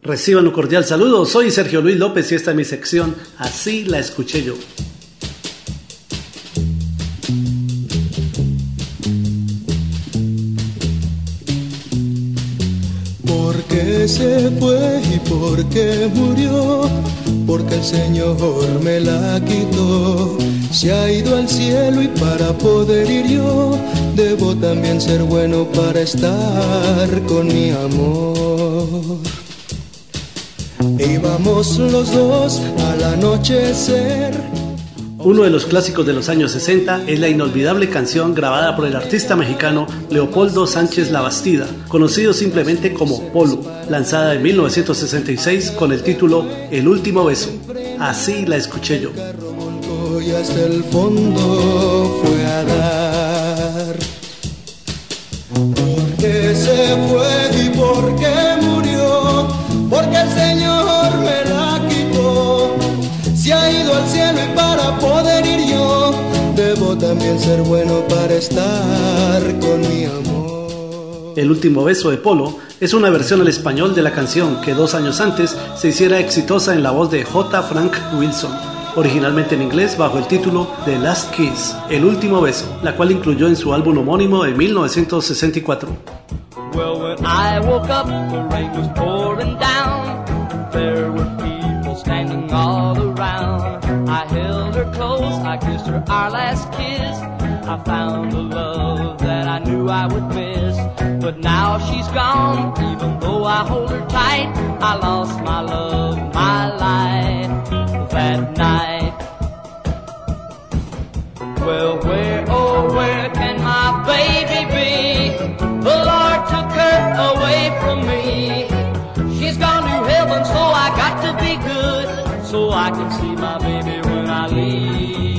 Reciban un cordial saludo, soy Sergio Luis López y esta es mi sección Así la escuché yo. ¿Por qué se fue y por qué murió? Porque el Señor me la quitó. Se ha ido al cielo y para poder ir yo, debo también ser bueno para estar con mi amor. Íbamos los dos al anochecer. Uno de los clásicos de los años 60 es la inolvidable canción grabada por el artista mexicano Leopoldo Sánchez Labastida, conocido simplemente como Polo, lanzada en 1966 con el título El último beso. Así la escuché yo. Y hasta el fondo fue también ser bueno para estar con mi amor. El último beso de Polo es una versión al español de la canción que dos años antes se hiciera exitosa en la voz de J. Frank Wilson, originalmente en inglés bajo el título The Last Kiss, El último beso, la cual incluyó en su álbum homónimo de 1964. Well, I kissed her our last kiss. I found a love that I knew I would miss. But now she's gone, even though I hold her tight. I lost my love, my life that night. Well, where, oh, where can my baby be? The Lord took her away from me. She's gone to heaven, so I got to be good. So I can see my baby when I leave